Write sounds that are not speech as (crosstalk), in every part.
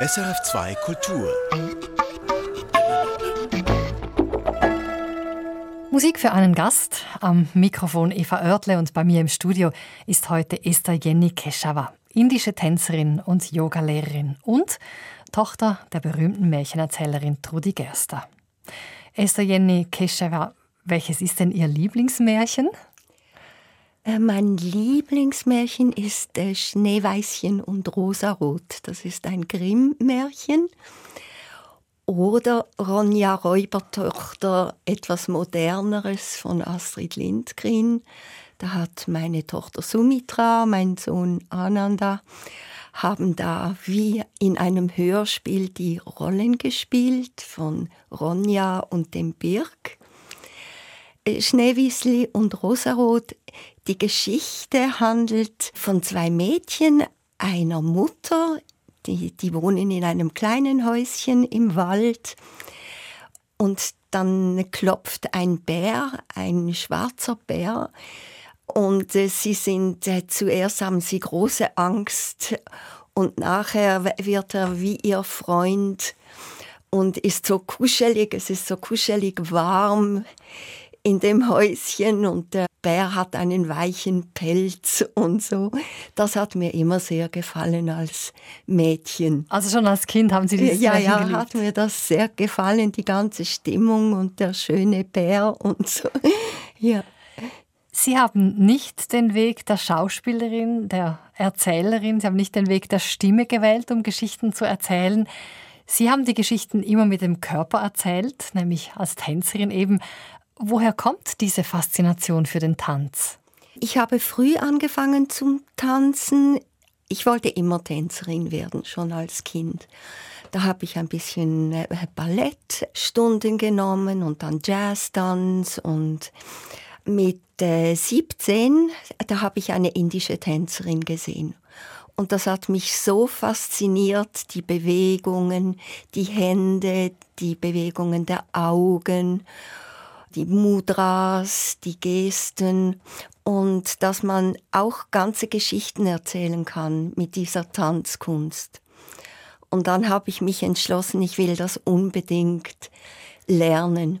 SRF2 Kultur. Musik für einen Gast. Am Mikrofon Eva Oertle und bei mir im Studio ist heute Esther Jenny Keshawa, indische Tänzerin und Yogalehrerin und Tochter der berühmten Märchenerzählerin Trudi Gerster. Esther Jenny Keshawa, welches ist denn Ihr Lieblingsmärchen? Äh, mein Lieblingsmärchen ist äh, Schneeweißchen und Rosarot. Das ist ein Grimm-Märchen. Oder Ronja Räubertochter, etwas moderneres von Astrid Lindgren. Da hat meine Tochter Sumitra, mein Sohn Ananda, haben da wie in einem Hörspiel die Rollen gespielt von Ronja und dem Birk. Äh, Schneewiesli und Rosarot die Geschichte handelt von zwei Mädchen, einer Mutter, die, die wohnen in einem kleinen Häuschen im Wald. Und dann klopft ein Bär, ein schwarzer Bär. Und äh, sie sind äh, zuerst haben sie große Angst. Und nachher wird er wie ihr Freund und ist so kuschelig, es ist so kuschelig warm in dem Häuschen. Und der Bär hat einen weichen Pelz und so. Das hat mir immer sehr gefallen als Mädchen. Also schon als Kind haben Sie dieses Ja, ja, geliebt. hat mir das sehr gefallen, die ganze Stimmung und der schöne Bär und so. (laughs) Ja. Sie haben nicht den Weg der Schauspielerin, der Erzählerin, Sie haben nicht den Weg der Stimme gewählt, um Geschichten zu erzählen. Sie haben die Geschichten immer mit dem Körper erzählt, nämlich als Tänzerin eben. Woher kommt diese Faszination für den Tanz? Ich habe früh angefangen zum Tanzen. Ich wollte immer Tänzerin werden, schon als Kind. Da habe ich ein bisschen äh, Ballettstunden genommen und dann Jazztanz und mit äh, 17, da habe ich eine indische Tänzerin gesehen. Und das hat mich so fasziniert, die Bewegungen, die Hände, die Bewegungen der Augen die Mudras, die Gesten und dass man auch ganze Geschichten erzählen kann mit dieser Tanzkunst. Und dann habe ich mich entschlossen, ich will das unbedingt lernen.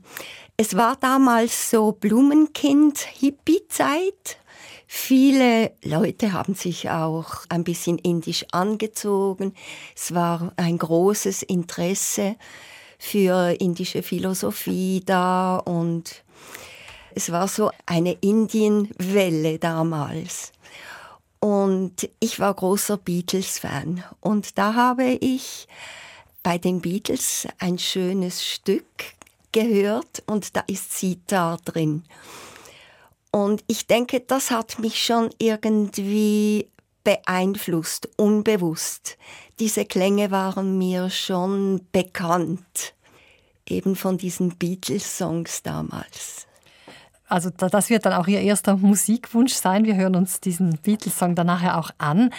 Es war damals so Blumenkind-Hippie-Zeit. Viele Leute haben sich auch ein bisschen indisch angezogen. Es war ein großes Interesse für indische Philosophie da und es war so eine Indienwelle damals. Und ich war großer Beatles-Fan. Und da habe ich bei den Beatles ein schönes Stück gehört und da ist Sitar drin. Und ich denke, das hat mich schon irgendwie beeinflusst, unbewusst. Diese Klänge waren mir schon bekannt, eben von diesen Beatles-Songs damals. Also das wird dann auch Ihr erster Musikwunsch sein. Wir hören uns diesen Beatles-Song dann nachher auch an.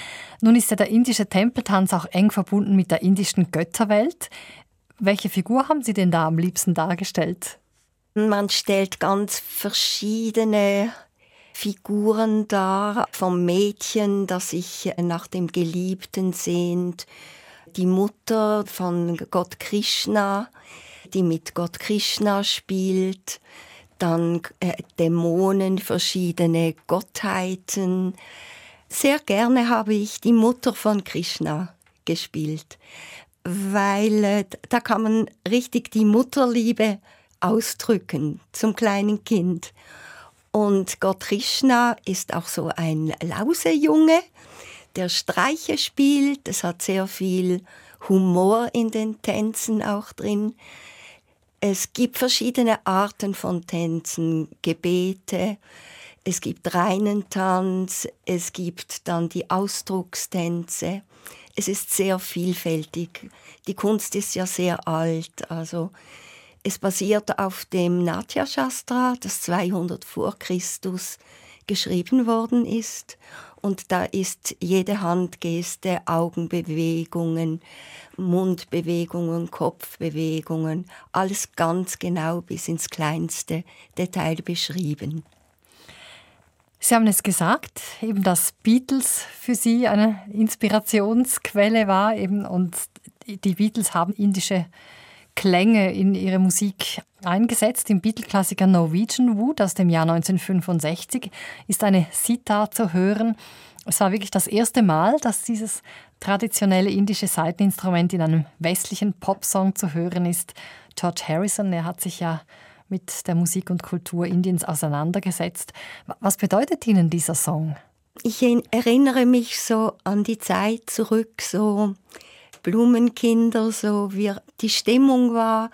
Nun ist ja der indische Tempeltanz auch eng verbunden mit der indischen Götterwelt. Welche Figur haben Sie denn da am liebsten dargestellt? Man stellt ganz verschiedene Figuren dar, vom Mädchen, das sich nach dem Geliebten sehnt, die Mutter von Gott Krishna, die mit Gott Krishna spielt, dann äh, Dämonen, verschiedene Gottheiten. Sehr gerne habe ich die Mutter von Krishna gespielt, weil äh, da kann man richtig die Mutterliebe ausdrücken zum kleinen Kind. Und Gott Krishna ist auch so ein Lausejunge, der Streiche spielt. Es hat sehr viel Humor in den Tänzen auch drin. Es gibt verschiedene Arten von Tänzen, Gebete, es gibt reinen Tanz, es gibt dann die Ausdruckstänze. Es ist sehr vielfältig. Die Kunst ist ja sehr alt, also es basiert auf dem Natya Shastra, das 200 vor Christus geschrieben worden ist. Und da ist jede Handgeste, Augenbewegungen, Mundbewegungen, Kopfbewegungen, alles ganz genau bis ins kleinste Detail beschrieben. Sie haben es gesagt, eben dass Beatles für Sie eine Inspirationsquelle war eben und die Beatles haben indische Klänge in ihre Musik eingesetzt. Im Beatle-Klassiker Norwegian Wood aus dem Jahr 1965 ist eine Sitar zu hören. Es war wirklich das erste Mal, dass dieses traditionelle indische Saiteninstrument in einem westlichen Popsong zu hören ist. George Harrison, er hat sich ja mit der Musik und Kultur Indiens auseinandergesetzt. Was bedeutet Ihnen dieser Song? Ich erinnere mich so an die Zeit zurück, so Blumenkinder, so wie die Stimmung war,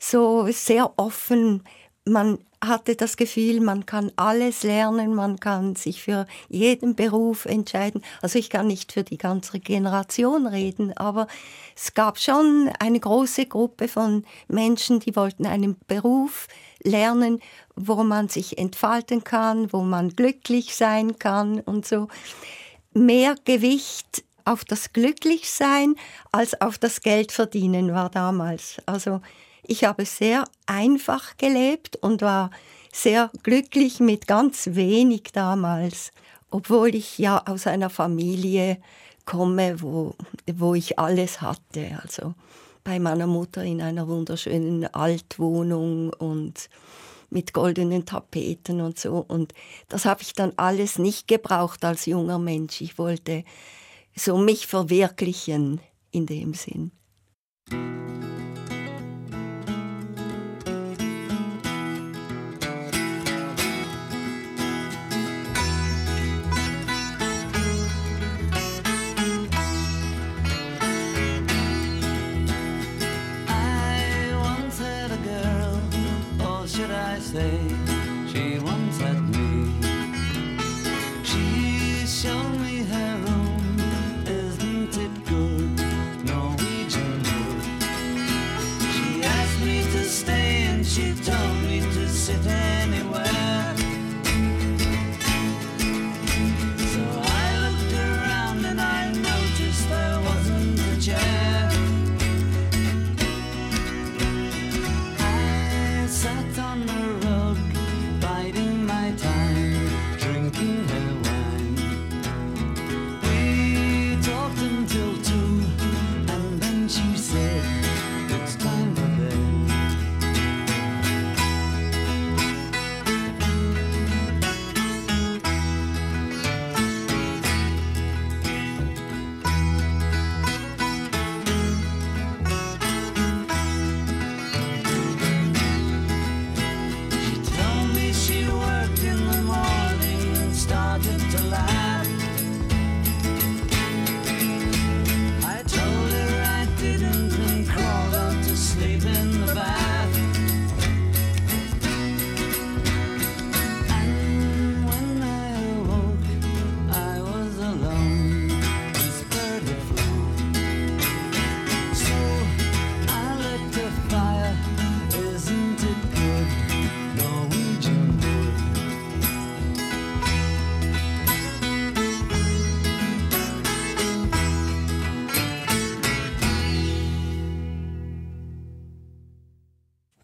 so sehr offen. Man hatte das Gefühl, man kann alles lernen, man kann sich für jeden Beruf entscheiden. Also ich kann nicht für die ganze Generation reden, aber es gab schon eine große Gruppe von Menschen, die wollten einen Beruf lernen, wo man sich entfalten kann, wo man glücklich sein kann und so. Mehr Gewicht auf das Glücklichsein als auf das Geld verdienen war damals. Also ich habe sehr einfach gelebt und war sehr glücklich mit ganz wenig damals, obwohl ich ja aus einer Familie komme, wo, wo ich alles hatte. Also bei meiner Mutter in einer wunderschönen Altwohnung und mit goldenen Tapeten und so. Und das habe ich dann alles nicht gebraucht als junger Mensch. Ich wollte so mich verwirklichen in dem Sinn.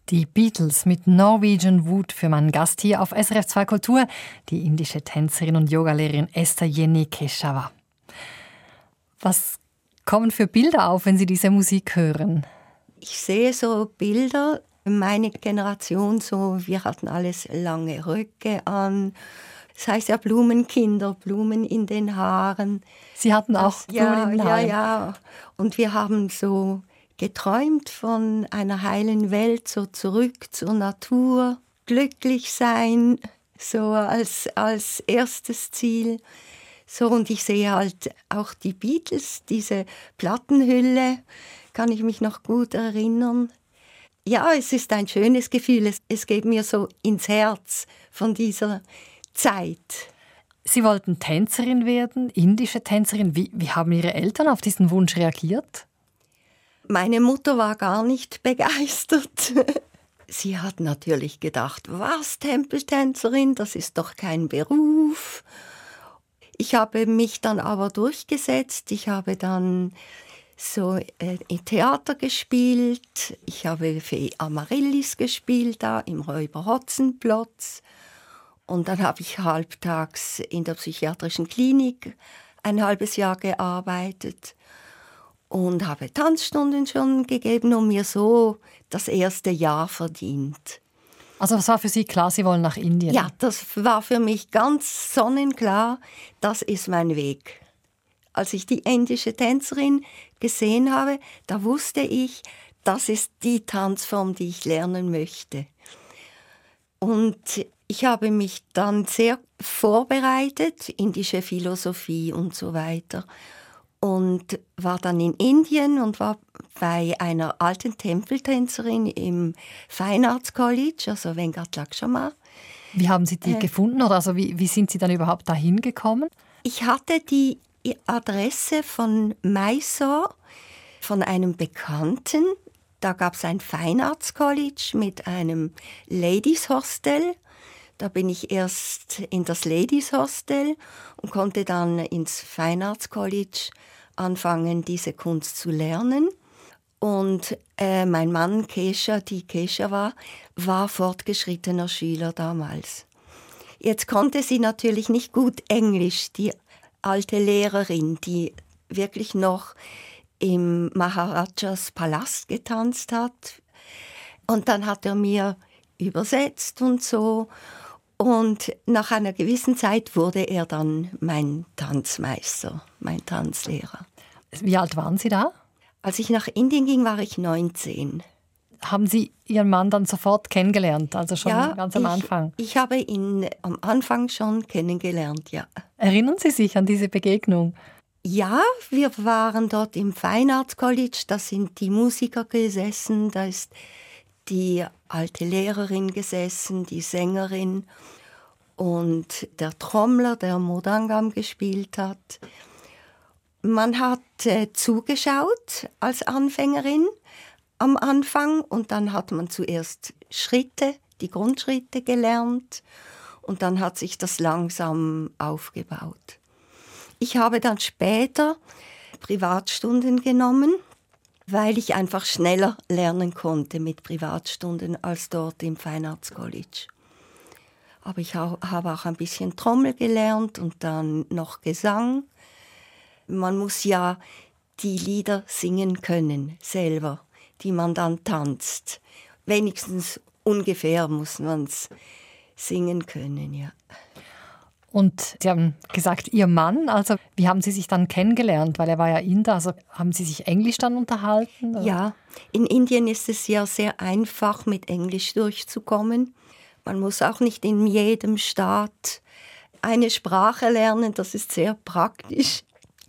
Die Beatles mit Norwegian Wood für meinen Gast hier auf SRF 2 Kultur, die indische Tänzerin und Yogalehrerin Esther Jenny Keshava. Was kommen für Bilder auf, wenn Sie diese Musik hören? Ich sehe so Bilder, meine Generation so, wir hatten alles lange Röcke an. Das heißt ja Blumenkinder, Blumen in den Haaren. Sie hatten auch das, Blumen ja, in den Haaren? Ja, ja. Und wir haben so geträumt von einer heilen Welt, so zurück zur Natur, glücklich sein, so als, als erstes Ziel. So, und ich sehe halt auch die Beatles, diese Plattenhülle, kann ich mich noch gut erinnern. Ja, es ist ein schönes Gefühl, es, es geht mir so ins Herz von dieser Zeit. Sie wollten Tänzerin werden, indische Tänzerin. Wie, wie haben Ihre Eltern auf diesen Wunsch reagiert? Meine Mutter war gar nicht (laughs) begeistert. Sie hat natürlich gedacht, was Tempeltänzerin, das ist doch kein Beruf. Ich habe mich dann aber durchgesetzt. Ich habe dann so äh, im Theater gespielt. Ich habe für Amaryllis gespielt da im Räuber Hotzenplotz. Und dann habe ich halbtags in der psychiatrischen Klinik ein halbes Jahr gearbeitet. Und habe Tanzstunden schon gegeben und mir so das erste Jahr verdient. Also es war für Sie klar, Sie wollen nach Indien? Ja, das war für mich ganz sonnenklar, das ist mein Weg. Als ich die indische Tänzerin gesehen habe, da wusste ich, das ist die Tanzform, die ich lernen möchte. Und ich habe mich dann sehr vorbereitet, indische Philosophie und so weiter. Und war dann in Indien und war bei einer alten Tempeltänzerin im Fine Arts College, also Venkat Lakshma. Wie haben Sie die äh, gefunden oder also wie, wie sind Sie dann überhaupt dahin gekommen? Ich hatte die Adresse von Mysore von einem Bekannten. Da gab es ein Fine Arts College mit einem Ladies Hostel da bin ich erst in das Ladies Hostel und konnte dann ins Fine Arts College anfangen, diese Kunst zu lernen. Und äh, mein Mann Kesha, die Kesha war, war fortgeschrittener Schüler damals. Jetzt konnte sie natürlich nicht gut Englisch, die alte Lehrerin, die wirklich noch im Maharajas Palast getanzt hat. Und dann hat er mir übersetzt und so. Und nach einer gewissen Zeit wurde er dann mein Tanzmeister, mein Tanzlehrer. Wie alt waren Sie da? Als ich nach Indien ging, war ich 19. Haben Sie Ihren Mann dann sofort kennengelernt, also schon ja, ganz am ich, Anfang? Ich habe ihn am Anfang schon kennengelernt, ja. Erinnern Sie sich an diese Begegnung? Ja, wir waren dort im Fine Arts College, da sind die Musiker gesessen, da ist die alte Lehrerin gesessen, die Sängerin und der Trommler, der Modangam gespielt hat. Man hat äh, zugeschaut als Anfängerin am Anfang und dann hat man zuerst Schritte, die Grundschritte gelernt und dann hat sich das langsam aufgebaut. Ich habe dann später Privatstunden genommen weil ich einfach schneller lernen konnte mit Privatstunden als dort im Fine Arts College. Aber ich habe auch ein bisschen Trommel gelernt und dann noch Gesang. Man muss ja die Lieder singen können, selber, die man dann tanzt. Wenigstens ungefähr muss man es singen können, ja. Und Sie haben gesagt, Ihr Mann, also wie haben Sie sich dann kennengelernt? Weil er war ja Inder, also haben Sie sich Englisch dann unterhalten? Oder? Ja, in Indien ist es ja sehr einfach, mit Englisch durchzukommen. Man muss auch nicht in jedem Staat eine Sprache lernen, das ist sehr praktisch.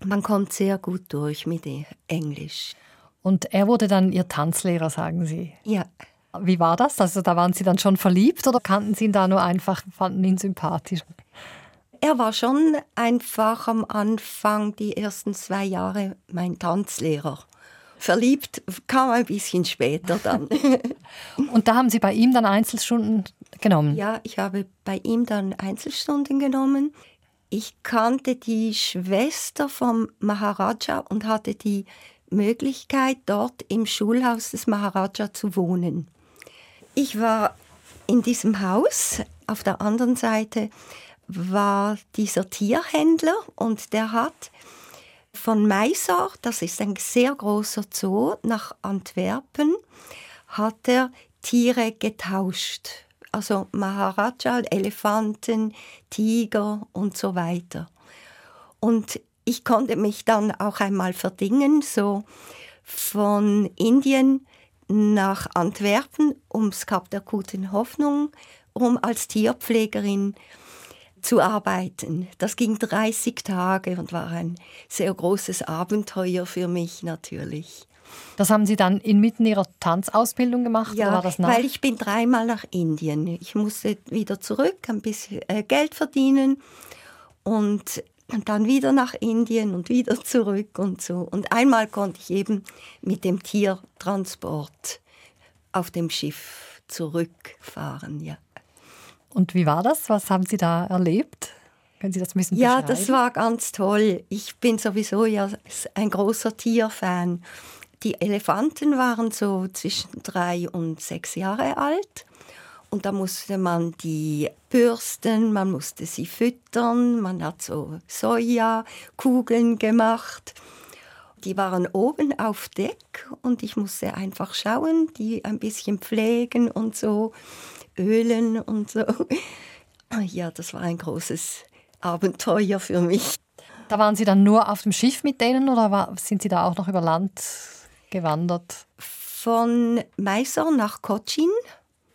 Man kommt sehr gut durch mit Englisch. Und er wurde dann Ihr Tanzlehrer, sagen Sie? Ja. Wie war das? Also da waren Sie dann schon verliebt oder kannten Sie ihn da nur einfach, fanden ihn sympathisch? Er war schon einfach am Anfang, die ersten zwei Jahre, mein Tanzlehrer. Verliebt kam ein bisschen später dann. (laughs) Und da haben Sie bei ihm dann Einzelstunden genommen? Ja, ich habe bei ihm dann Einzelstunden genommen. Ich kannte die Schwester vom Maharaja und hatte die Möglichkeit, dort im Schulhaus des Maharaja zu wohnen. Ich war in diesem Haus. Auf der anderen Seite war dieser Tierhändler und der hat von Mysore, das ist ein sehr großer Zoo, nach Antwerpen, hat er Tiere getauscht. Also Maharaja, Elefanten, Tiger und so weiter. Und ich konnte mich dann auch einmal verdingen, so von Indien nach Antwerpen ums Kap der Guten Hoffnung, um als Tierpflegerin zu arbeiten. Das ging 30 Tage und war ein sehr großes Abenteuer für mich natürlich. Das haben Sie dann inmitten Ihrer Tanzausbildung gemacht? Ja, weil ich bin dreimal nach Indien. Ich musste wieder zurück, ein bisschen äh, Geld verdienen und, und dann wieder nach Indien und wieder (laughs) zurück und so. Und einmal konnte ich eben mit dem Tiertransport auf dem Schiff zurückfahren, ja. Und wie war das? Was haben Sie da erlebt? Können Sie das ein bisschen Ja, das war ganz toll. Ich bin sowieso ja ein großer Tierfan. Die Elefanten waren so zwischen drei und sechs Jahre alt. Und da musste man die bürsten, man musste sie füttern, man hat so Sojakugeln gemacht. Die waren oben auf Deck und ich musste einfach schauen, die ein bisschen pflegen und so, ölen und so. Ja, das war ein großes Abenteuer für mich. Da waren Sie dann nur auf dem Schiff mit denen oder war, sind Sie da auch noch über Land gewandert? Von Mysore nach Cochin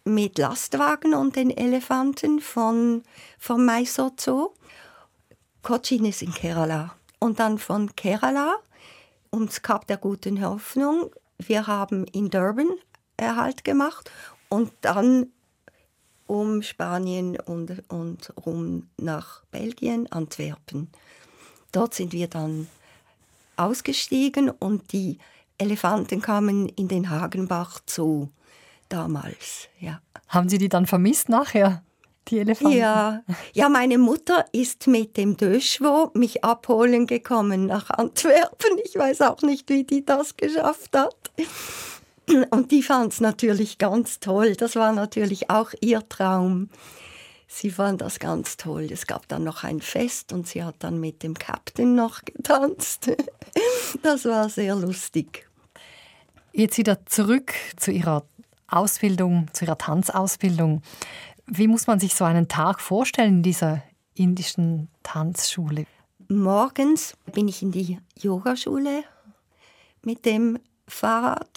mit Lastwagen und den Elefanten von, vom Mysore Zoo. Cochin ist in Kerala. Und dann von Kerala ums Kap der Guten Hoffnung. Wir haben in Durban Erhalt gemacht und dann um Spanien und, und rum nach Belgien, Antwerpen. Dort sind wir dann ausgestiegen und die Elefanten kamen in den Hagenbach Zoo damals. Ja. Haben Sie die dann vermisst nachher? Die Elefanten? Ja, ja meine Mutter ist mit dem Döschwo mich abholen gekommen nach Antwerpen. Ich weiß auch nicht, wie die das geschafft hat. Und die fand es natürlich ganz toll. Das war natürlich auch ihr Traum. Sie fand das ganz toll. Es gab dann noch ein Fest und sie hat dann mit dem Captain noch getanzt. (laughs) Das war sehr lustig. Jetzt wieder zurück zu Ihrer Ausbildung, zu Ihrer Tanzausbildung. Wie muss man sich so einen Tag vorstellen in dieser indischen Tanzschule? Morgens bin ich in die Yogaschule mit dem Fahrrad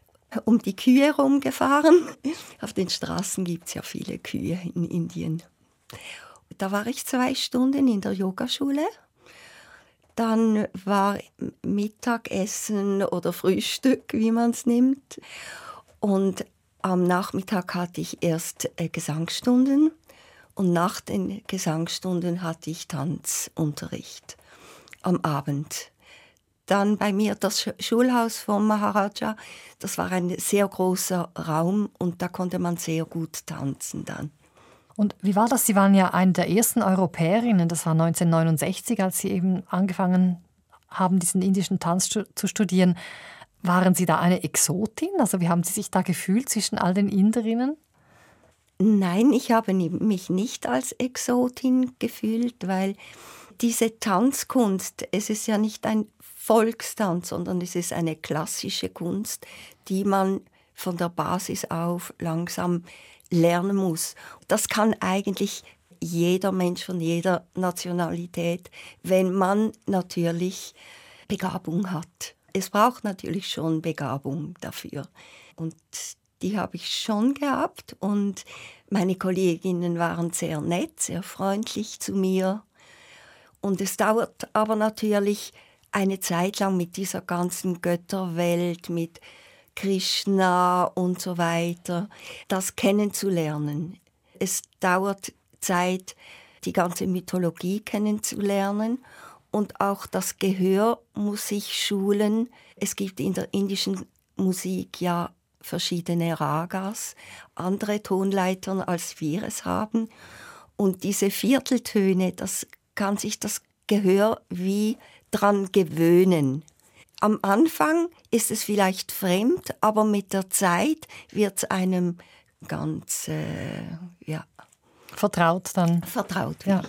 um die Kühe rumgefahren. Auf den Straßen gibt es ja viele Kühe in Indien. Da war ich zwei Stunden in der Yogaschule. Dann war Mittagessen oder Frühstück, wie man es nimmt. Und am Nachmittag hatte ich erst äh, Gesangsstunden und nach den Gesangsstunden hatte ich Tanzunterricht am Abend. Dann bei mir das Schulhaus von Maharaja, das war ein sehr großer Raum und da konnte man sehr gut tanzen dann. Und wie war das? Sie waren ja eine der ersten Europäerinnen, das war 1969, als Sie eben angefangen haben, diesen indischen Tanz zu studieren. Waren Sie da eine Exotin? Also wie haben Sie sich da gefühlt zwischen all den Inderinnen? Nein, ich habe mich nicht als Exotin gefühlt, weil diese Tanzkunst, es ist ja nicht ein Volkstanz, sondern es ist eine klassische Kunst, die man von der Basis auf langsam lernen muss. Das kann eigentlich jeder Mensch von jeder Nationalität, wenn man natürlich Begabung hat es braucht natürlich schon Begabung dafür. Und die habe ich schon gehabt und meine Kolleginnen waren sehr nett, sehr freundlich zu mir. Und es dauert aber natürlich eine Zeit lang mit dieser ganzen Götterwelt, mit Krishna und so weiter, das kennenzulernen. Es dauert Zeit, die ganze Mythologie kennenzulernen und auch das Gehör muss sich schulen. Es gibt in der indischen Musik ja verschiedene Ragas, andere Tonleitern, als wir es haben. Und diese Vierteltöne, das kann sich das Gehör wie dran gewöhnen. Am Anfang ist es vielleicht fremd, aber mit der Zeit wird es einem ganz äh, ja vertraut dann. Vertraut. Ja.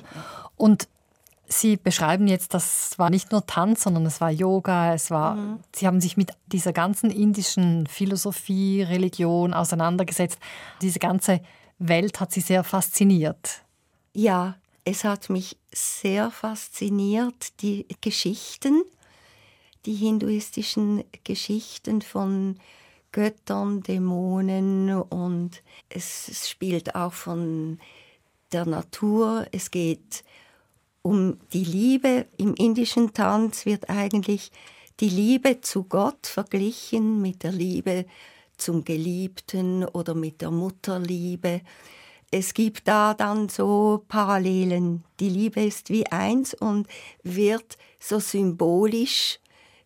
Und Sie beschreiben jetzt, das war nicht nur Tanz, sondern es war Yoga, es war, mhm. Sie haben sich mit dieser ganzen indischen Philosophie, Religion auseinandergesetzt. Diese ganze Welt hat Sie sehr fasziniert. Ja, es hat mich sehr fasziniert, die Geschichten, die hinduistischen Geschichten von Göttern, Dämonen und es spielt auch von der Natur. Es geht um die Liebe. Im indischen Tanz wird eigentlich die Liebe zu Gott verglichen mit der Liebe zum Geliebten oder mit der Mutterliebe. Es gibt da dann so Parallelen. Die Liebe ist wie eins und wird so symbolisch,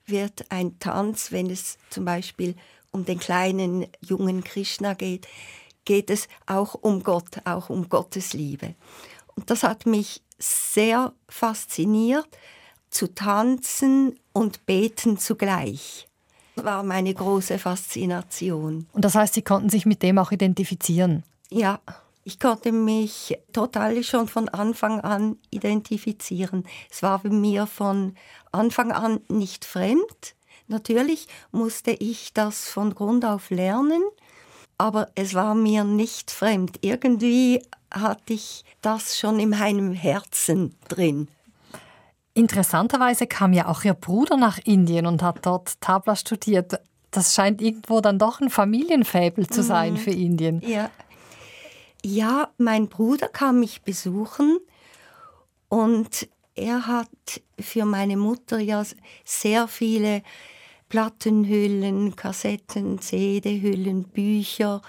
wird ein Tanz, wenn es zum Beispiel um den kleinen jungen Krishna geht, geht es auch um Gott, auch um Gottes Liebe. Und das hat mich sehr fasziniert, zu tanzen und beten zugleich. Das war meine große Faszination. Und das heißt, Sie konnten sich mit dem auch identifizieren? Ja, ich konnte mich total schon von Anfang an identifizieren. Es war mir von Anfang an nicht fremd. Natürlich musste ich das von Grund auf lernen, aber es war mir nicht fremd. Irgendwie hatte ich das schon in meinem Herzen drin. Interessanterweise kam ja auch Ihr Bruder nach Indien und hat dort Tabla studiert. Das scheint irgendwo dann doch ein Familienfabel zu sein mhm. für Indien. Ja. Ja, mein Bruder kam mich besuchen und er hat für meine Mutter ja sehr viele Plattenhüllen, Kassetten, CD-Hüllen, Bücher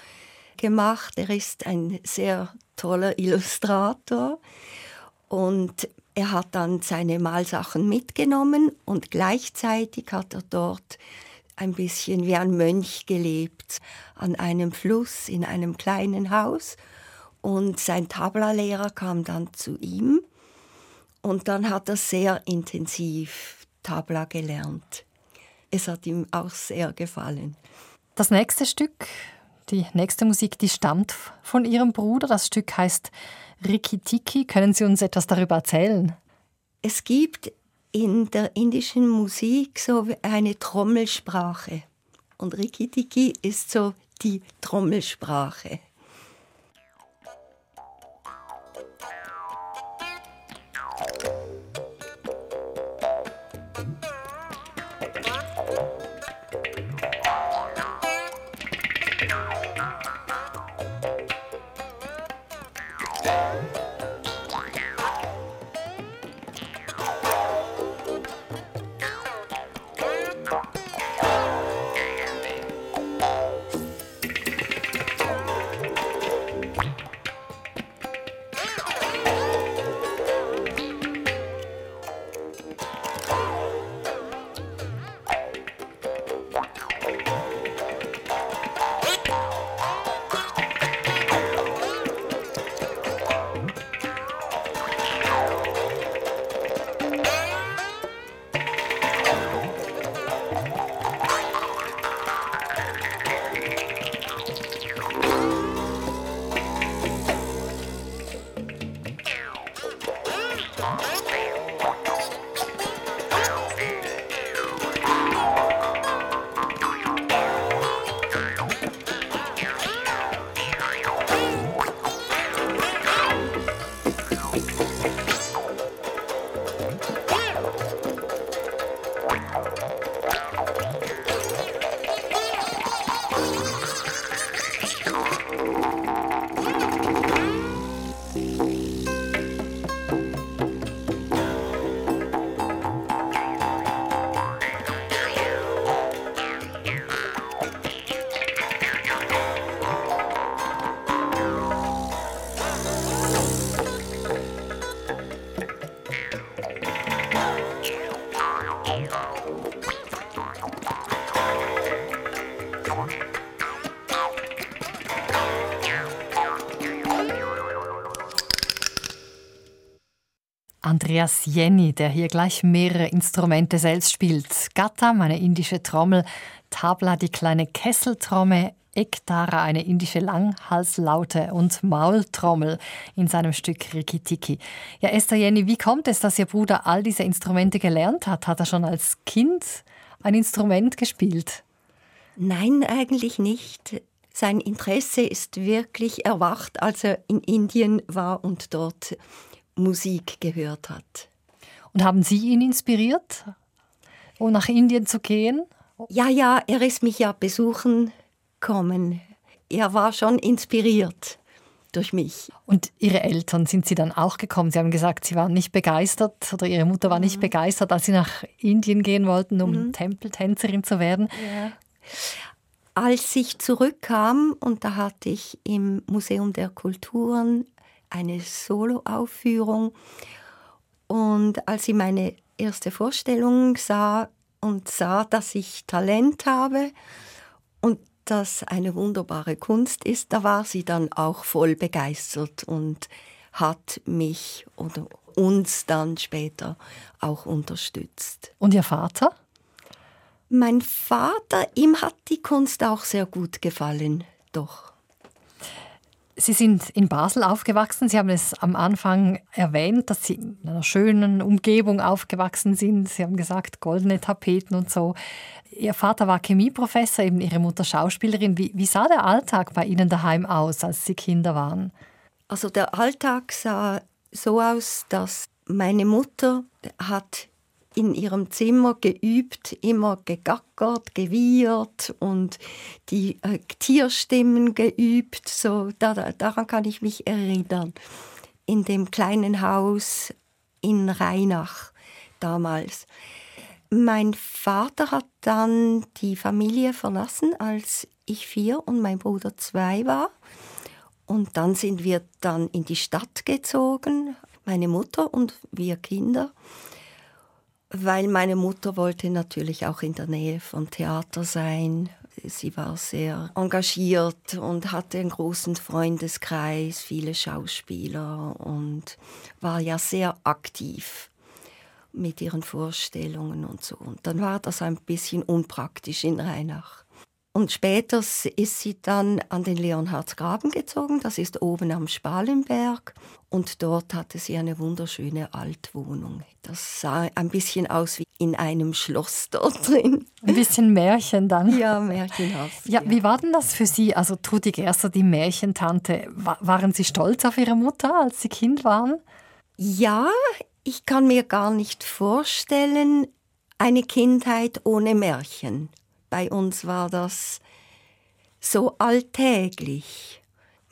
gemacht. Er ist ein sehr toller Illustrator und er hat dann seine Malsachen mitgenommen und gleichzeitig hat er dort ein bisschen wie ein Mönch gelebt, an einem Fluss in einem kleinen Haus. Und sein Tabla-Lehrer kam dann zu ihm und dann hat er sehr intensiv Tabla gelernt. Es hat ihm auch sehr gefallen. Das nächste Stück, die nächste Musik, die stammt von Ihrem Bruder. Das Stück heißt Rikitiki. Können Sie uns etwas darüber erzählen? Es gibt in der indischen Musik so eine Trommelsprache. Und Rikitiki ist so die Trommelsprache. Andreas Jenny, der hier gleich mehrere Instrumente selbst spielt. Gatta, eine indische Trommel, Tabla, die kleine Kesseltrommel, Ektara, eine indische Langhalslaute und Maultrommel in seinem Stück Rikitiki. Ja, Esther Jenny, wie kommt es, dass Ihr Bruder all diese Instrumente gelernt hat? Hat er schon als Kind ein Instrument gespielt? Nein, eigentlich nicht. Sein Interesse ist wirklich erwacht, als er in Indien war und dort Musik gehört hat. Und haben Sie ihn inspiriert, um nach Indien zu gehen? Ja, ja, er ist mich ja besuchen kommen. Er war schon inspiriert durch mich. Und Ihre Eltern, sind Sie dann auch gekommen? Sie haben gesagt, Sie waren nicht begeistert oder Ihre Mutter war nicht mhm. begeistert, als Sie nach Indien gehen wollten, um mhm. Tempeltänzerin zu werden. Ja. Als ich zurückkam, und da hatte ich im Museum der Kulturen eine Soloaufführung. Und als sie meine erste Vorstellung sah und sah, dass ich Talent habe und das eine wunderbare Kunst ist, da war sie dann auch voll begeistert und hat mich oder uns dann später auch unterstützt. Und Ihr Vater? Mein Vater, ihm hat die Kunst auch sehr gut gefallen, doch. Sie sind in Basel aufgewachsen. Sie haben es am Anfang erwähnt, dass Sie in einer schönen Umgebung aufgewachsen sind. Sie haben gesagt, goldene Tapeten und so. Ihr Vater war Chemieprofessor, eben Ihre Mutter Schauspielerin. Wie, wie sah der Alltag bei Ihnen daheim aus, als Sie Kinder waren? Also der Alltag sah so aus, dass meine Mutter hat in ihrem Zimmer geübt, immer gegackert, gewiehert und die äh, Tierstimmen geübt. So, da, daran kann ich mich erinnern. In dem kleinen Haus in Rheinach damals. Mein Vater hat dann die Familie verlassen, als ich vier und mein Bruder zwei war. Und dann sind wir dann in die Stadt gezogen, meine Mutter und wir Kinder weil meine Mutter wollte natürlich auch in der Nähe vom Theater sein. Sie war sehr engagiert und hatte einen großen Freundeskreis, viele Schauspieler und war ja sehr aktiv mit ihren Vorstellungen und so. Und dann war das ein bisschen unpraktisch in Rheinach. Und später ist sie dann an den Leonhardsgraben gezogen, das ist oben am Spalenberg. Und dort hatte sie eine wunderschöne Altwohnung. Das sah ein bisschen aus wie in einem Schloss (laughs) dort drin. Ein bisschen Märchen dann. Ja, märchenhaft. Ja, ja. wie war denn das für Sie? Also Trudi Gerster, die Märchentante, waren Sie stolz auf Ihre Mutter, als Sie Kind waren? Ja, ich kann mir gar nicht vorstellen, eine Kindheit ohne Märchen. Bei uns war das so alltäglich.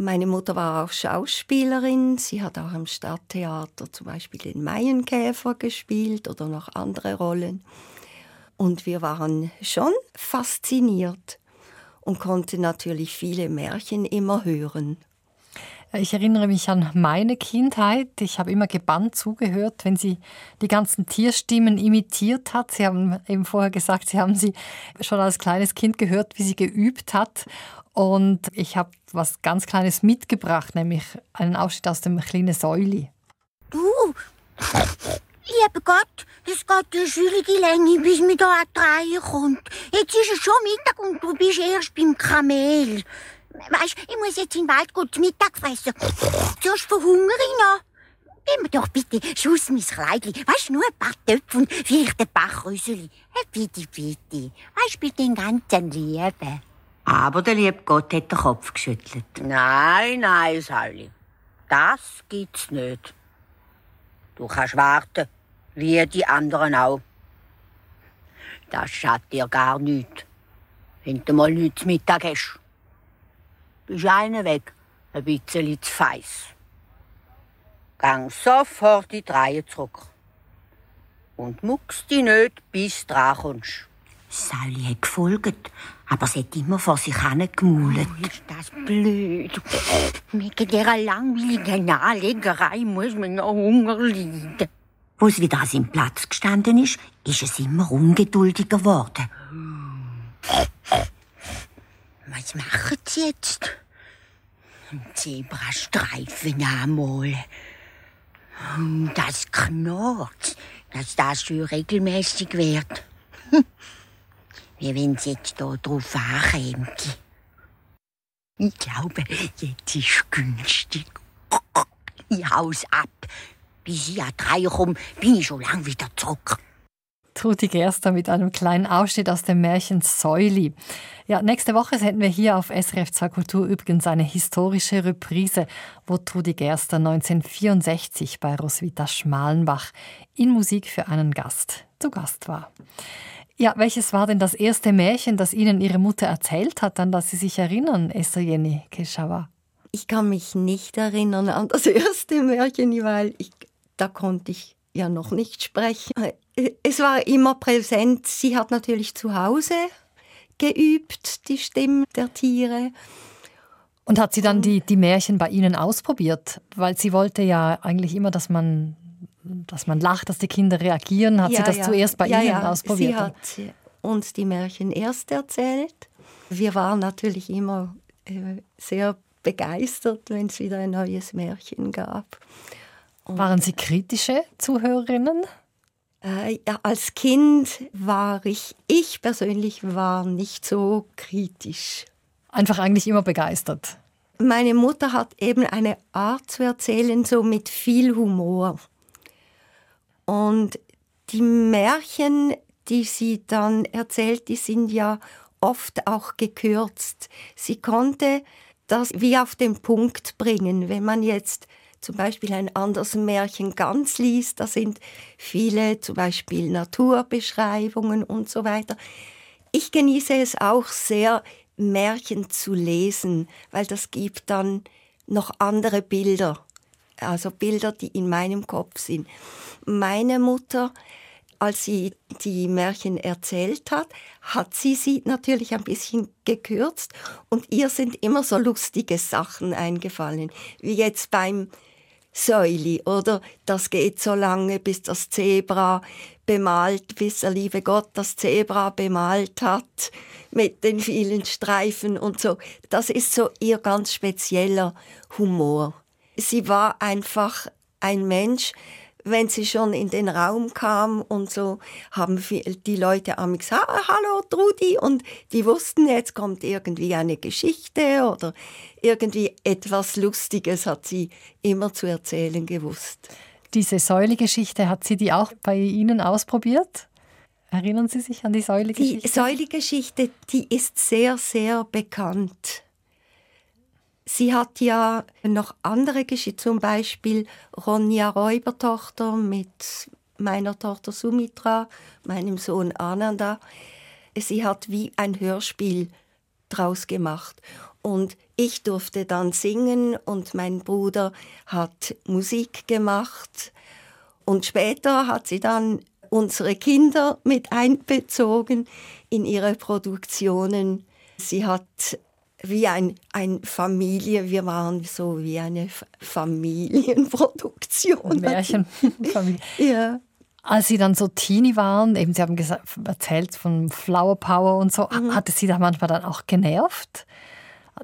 Meine Mutter war auch Schauspielerin. Sie hat auch im Stadttheater zum Beispiel den Maienkäfer gespielt oder noch andere Rollen. Und wir waren schon fasziniert und konnten natürlich viele Märchen immer hören. Ich erinnere mich an meine Kindheit. Ich habe immer gebannt zugehört, wenn sie die ganzen Tierstimmen imitiert hat. Sie haben eben vorher gesagt, Sie haben sie schon als kleines Kind gehört, wie sie geübt hat. Und ich habe was ganz Kleines mitgebracht, nämlich einen Ausschnitt aus dem kleinen Säuli. Du, lieber Gott, es geht eine schwierige Länge, bis mir da Reihe kommt. Jetzt ist es schon Mittag und du bist erst beim Kamel. Weißt, ich muss jetzt in den Wald gut Mittag fressen. Sonst verhungere ich noch. Gib mir doch bitte Schuss mein Kleidli. Weißt, nur ein paar Töpfe und vielleicht ein paar Rüsseli. Bitte, bitte. Weißt, bei den ganzen Lieben. Aber der liebe Gott hat den Kopf geschüttelt. Nein, nein, Säuli. Das gibt's nicht. Du kannst warten, wie die anderen auch. Das schadet dir gar nichts, wenn du mal nichts Mittag hast bist einer weg, ein bisschen zu feiss. Gang sofort die Reihe zurück. Und muckst dich nicht, bis du dran kommst. Sally hat gefolgt, aber sie hat immer vor sich gemaulet. Oh, ist das blöd. Wegen dieser langweiligen Anlegerei muss man noch Hunger leiden. Wo es wieder an seinem Platz gestanden ist, ist es immer ungeduldiger geworden. Was machen Sie jetzt? Zebrastreifen einmal. Das knurrt, dass das schon regelmäßig wird. (laughs) Wie wenn es jetzt hier drauf ankäme. Ich glaube, jetzt ist günstig. Ich hau's ab. Bis ich an drei komme, bin ich schon lang wieder zurück. Trudi Gerster mit einem kleinen Ausschnitt aus dem Märchen Säuli. Ja, nächste Woche senden wir hier auf SRF 2 Kultur übrigens eine historische Reprise, wo Trudi Gerster 1964 bei Roswitha Schmalenbach in Musik für einen Gast zu Gast war. Ja, welches war denn das erste Märchen, das Ihnen Ihre Mutter erzählt hat, an das Sie sich erinnern, Esther Jenny Keshawa? Ich kann mich nicht erinnern an das erste Märchen, weil ich, da konnte ich ja noch nicht sprechen. Es war immer präsent. Sie hat natürlich zu Hause geübt, die Stimmen der Tiere. Und hat sie dann die, die Märchen bei Ihnen ausprobiert? Weil sie wollte ja eigentlich immer, dass man, dass man lacht, dass die Kinder reagieren. Hat ja, sie das ja. zuerst bei ja, Ihnen ausprobiert? Sie hat uns die Märchen erst erzählt. Wir waren natürlich immer äh, sehr begeistert, wenn es wieder ein neues Märchen gab. Waren Sie kritische Zuhörerinnen? Äh, als Kind war ich, ich persönlich war nicht so kritisch. Einfach eigentlich immer begeistert. meine Mutter hat eben eine Art zu erzählen, so mit viel Humor. Und die Märchen, die sie dann erzählt, die sind ja oft auch gekürzt. Sie konnte das wie auf den Punkt bringen. Wenn man jetzt zum Beispiel ein anderes Märchen ganz liest, da sind viele zum Beispiel Naturbeschreibungen und so weiter. Ich genieße es auch sehr, Märchen zu lesen, weil das gibt dann noch andere Bilder, also Bilder, die in meinem Kopf sind. Meine Mutter, als sie die Märchen erzählt hat, hat sie sie natürlich ein bisschen gekürzt und ihr sind immer so lustige Sachen eingefallen, wie jetzt beim Säuli, oder? Das geht so lange, bis das Zebra bemalt, bis der liebe Gott das Zebra bemalt hat mit den vielen Streifen und so. Das ist so ihr ganz spezieller Humor. Sie war einfach ein Mensch, wenn sie schon in den Raum kam und so, haben die Leute am gesagt, hallo Trudi, und die wussten, jetzt kommt irgendwie eine Geschichte oder irgendwie etwas Lustiges hat sie immer zu erzählen gewusst. Diese Säulegeschichte, hat sie die auch bei Ihnen ausprobiert? Erinnern Sie sich an die Säulegeschichte? Die Säulegeschichte, die ist sehr, sehr bekannt. Sie hat ja noch andere Geschichten, zum Beispiel Ronja Räubertochter mit meiner Tochter Sumitra, meinem Sohn Ananda. Sie hat wie ein Hörspiel draus gemacht. Und ich durfte dann singen und mein Bruder hat Musik gemacht. Und später hat sie dann unsere Kinder mit einbezogen in ihre Produktionen. Sie hat wie ein, ein Familie, wir waren so wie eine Familienproduktion. Märchenfamilie. (laughs) ja. Als Sie dann so Teenie waren, eben Sie haben gesagt, erzählt von Flower Power und so, mhm. hatte Sie da manchmal dann auch genervt,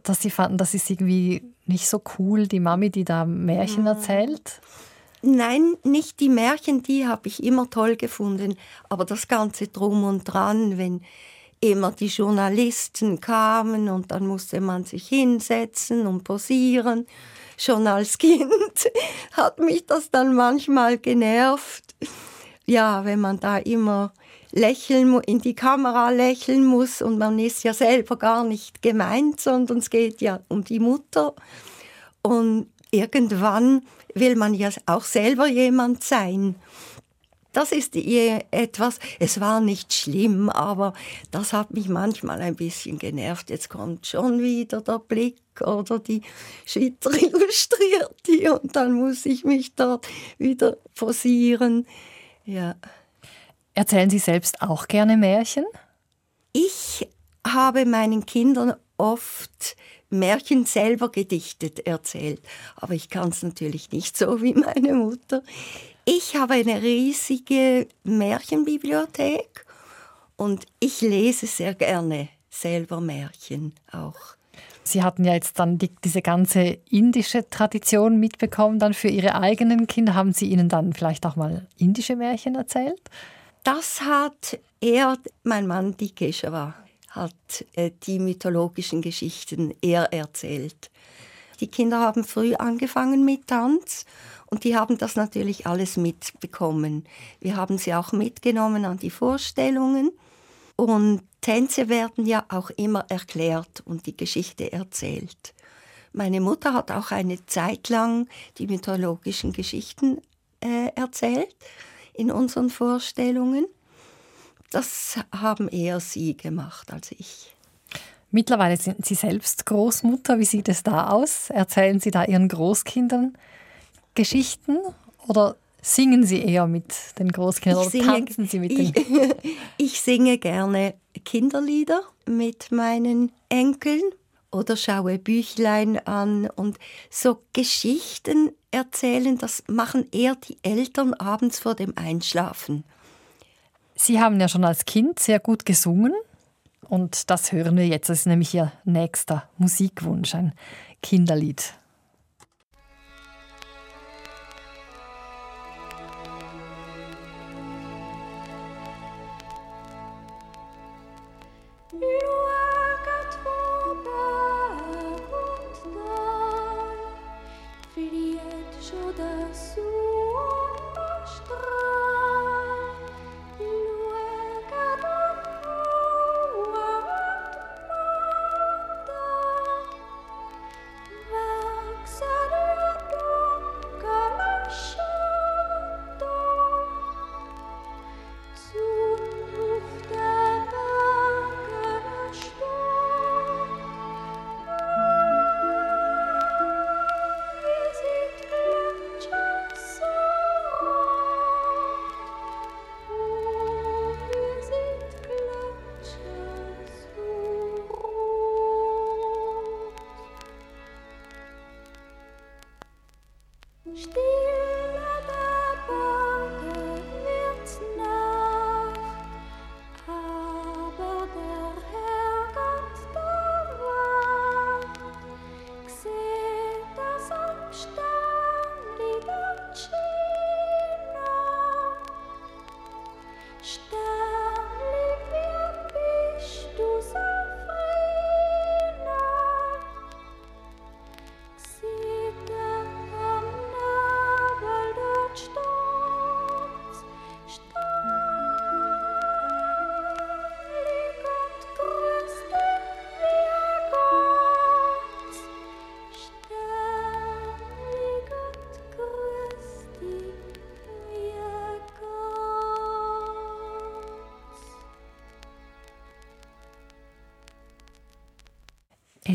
dass Sie fanden, das ist irgendwie nicht so cool, die Mami, die da Märchen mhm. erzählt? Nein, nicht die Märchen, die habe ich immer toll gefunden, aber das ganze drum und dran, wenn immer die Journalisten kamen und dann musste man sich hinsetzen und posieren. Schon als Kind (laughs) hat mich das dann manchmal genervt. Ja, wenn man da immer lächeln, in die Kamera lächeln muss und man ist ja selber gar nicht gemeint, sondern es geht ja um die Mutter. Und irgendwann will man ja auch selber jemand sein. Das ist etwas, es war nicht schlimm, aber das hat mich manchmal ein bisschen genervt. Jetzt kommt schon wieder der Blick oder die Schweizer illustriert die (laughs) und dann muss ich mich dort wieder posieren. Ja. Erzählen Sie selbst auch gerne Märchen? Ich habe meinen Kindern oft Märchen selber gedichtet erzählt. Aber ich kann es natürlich nicht so wie meine Mutter. Ich habe eine riesige Märchenbibliothek und ich lese sehr gerne selber Märchen auch. Sie hatten ja jetzt dann die, diese ganze indische Tradition mitbekommen, dann für Ihre eigenen Kinder. Haben Sie ihnen dann vielleicht auch mal indische Märchen erzählt? Das hat er, mein Mann die Keshava, hat äh, die mythologischen Geschichten er erzählt. Die Kinder haben früh angefangen mit Tanz und die haben das natürlich alles mitbekommen. Wir haben sie auch mitgenommen an die Vorstellungen. Und Tänze werden ja auch immer erklärt und die Geschichte erzählt. Meine Mutter hat auch eine Zeit lang die mythologischen Geschichten äh, erzählt in unseren Vorstellungen. Das haben eher sie gemacht als ich. Mittlerweile sind Sie selbst Großmutter. Wie sieht es da aus? Erzählen Sie da Ihren Großkindern Geschichten oder singen Sie eher mit den Großkindern ich oder singe, tanzen Sie mit ich, den? (laughs) ich singe gerne Kinderlieder mit meinen Enkeln oder schaue Büchlein an und so Geschichten erzählen, das machen eher die Eltern abends vor dem Einschlafen. Sie haben ja schon als Kind sehr gut gesungen und das hören wir jetzt. Das ist nämlich Ihr nächster Musikwunsch, ein Kinderlied.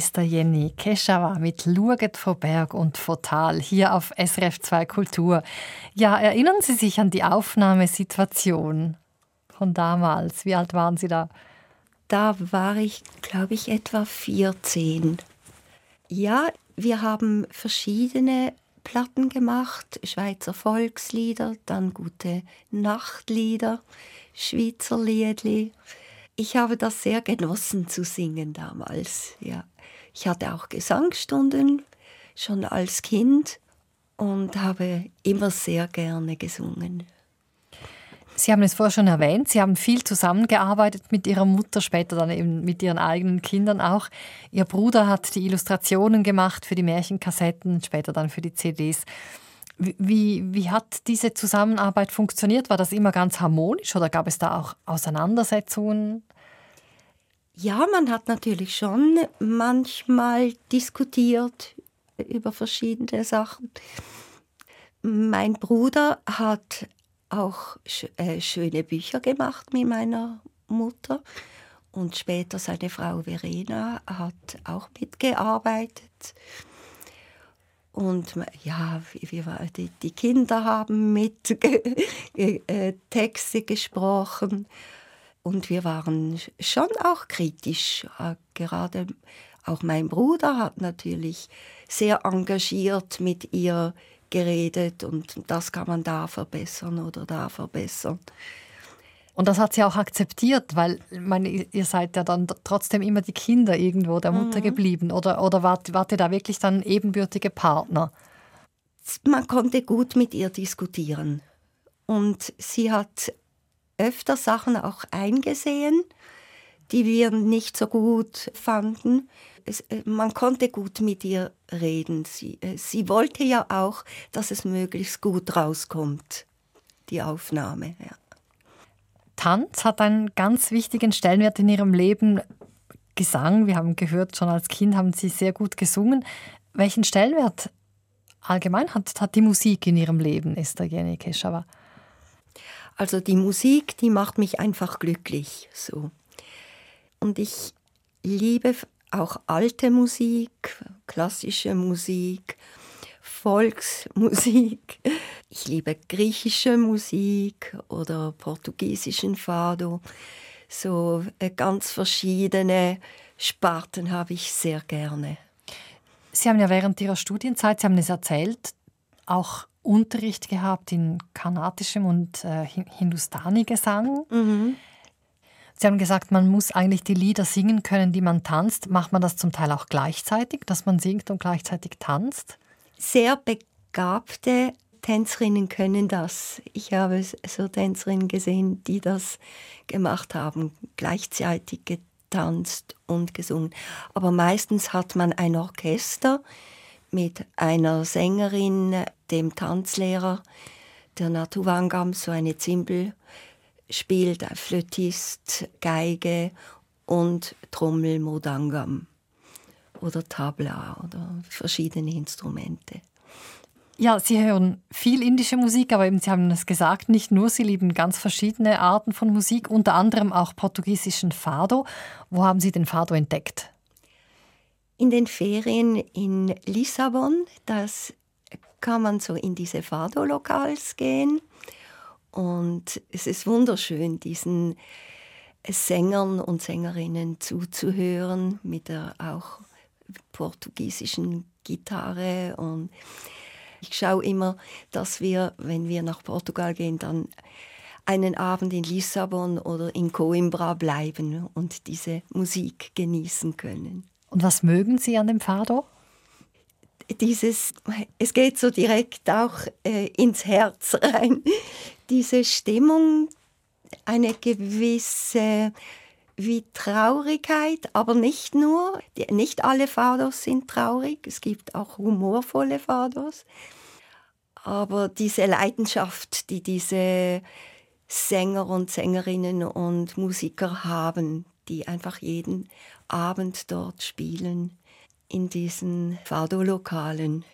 Esther Jenny Keschawa mit Luget vor Berg und vor Tal hier auf SRF 2 Kultur. Ja, erinnern Sie sich an die Aufnahmesituation von damals? Wie alt waren Sie da? Da war ich, glaube ich, etwa 14. Ja, wir haben verschiedene Platten gemacht, Schweizer Volkslieder, dann gute Nachtlieder, Schweizer Liedli. Ich habe das sehr genossen zu singen damals, ja. Ich hatte auch Gesangsstunden schon als Kind und habe immer sehr gerne gesungen. Sie haben es vorher schon erwähnt, Sie haben viel zusammengearbeitet mit Ihrer Mutter, später dann eben mit Ihren eigenen Kindern auch. Ihr Bruder hat die Illustrationen gemacht für die Märchenkassetten, später dann für die CDs. Wie, wie hat diese Zusammenarbeit funktioniert? War das immer ganz harmonisch oder gab es da auch Auseinandersetzungen? Ja, man hat natürlich schon manchmal diskutiert über verschiedene Sachen. Mein Bruder hat auch äh, schöne Bücher gemacht mit meiner Mutter und später seine Frau Verena hat auch mitgearbeitet. Und ja, die Kinder haben mit (laughs) äh, Texte gesprochen. Und wir waren schon auch kritisch. Äh, gerade auch mein Bruder hat natürlich sehr engagiert mit ihr geredet und das kann man da verbessern oder da verbessern. Und das hat sie auch akzeptiert, weil meine, ihr seid ja dann trotzdem immer die Kinder irgendwo der Mutter mhm. geblieben. Oder, oder wart, wart ihr da wirklich dann ebenbürtige Partner? Man konnte gut mit ihr diskutieren. Und sie hat öfter Sachen auch eingesehen, die wir nicht so gut fanden. Es, äh, man konnte gut mit ihr reden. Sie, äh, sie wollte ja auch, dass es möglichst gut rauskommt, die Aufnahme. Ja. Tanz hat einen ganz wichtigen Stellenwert in ihrem Leben. Gesang, wir haben gehört, schon als Kind haben sie sehr gut gesungen. Welchen Stellenwert allgemein hat, hat die Musik in ihrem Leben, Esther Jenny Keschava? Also die Musik, die macht mich einfach glücklich. So. Und ich liebe auch alte Musik, klassische Musik, Volksmusik. Ich liebe griechische Musik oder portugiesischen Fado. So äh, ganz verschiedene Sparten habe ich sehr gerne. Sie haben ja während Ihrer Studienzeit, Sie haben es erzählt, auch Unterricht gehabt in kanadischem und äh, Hindustani-Gesang. Mhm. Sie haben gesagt, man muss eigentlich die Lieder singen können, die man tanzt. Macht man das zum Teil auch gleichzeitig, dass man singt und gleichzeitig tanzt? Sehr begabte Tänzerinnen können das. Ich habe so Tänzerinnen gesehen, die das gemacht haben, gleichzeitig getanzt und gesungen. Aber meistens hat man ein Orchester, mit einer Sängerin, dem Tanzlehrer, der Natuvangam, so eine Zimbel spielt, ein Flötist, Geige und Trommel Modangam oder Tabla oder verschiedene Instrumente. Ja, Sie hören viel indische Musik, aber eben Sie haben es gesagt, nicht nur, Sie lieben ganz verschiedene Arten von Musik, unter anderem auch portugiesischen Fado. Wo haben Sie den Fado entdeckt? in den Ferien in Lissabon. Das kann man so in diese Fado-Lokals gehen. Und es ist wunderschön, diesen Sängern und Sängerinnen zuzuhören mit der auch portugiesischen Gitarre. Und ich schaue immer, dass wir, wenn wir nach Portugal gehen, dann einen Abend in Lissabon oder in Coimbra bleiben und diese Musik genießen können. Und was mögen Sie an dem Fado? Dieses, es geht so direkt auch äh, ins Herz rein. Diese Stimmung, eine gewisse wie Traurigkeit, aber nicht nur. Nicht alle Fados sind traurig, es gibt auch humorvolle Fados. Aber diese Leidenschaft, die diese Sänger und Sängerinnen und Musiker haben, die einfach jeden Abend dort spielen in diesen Fado-Lokalen.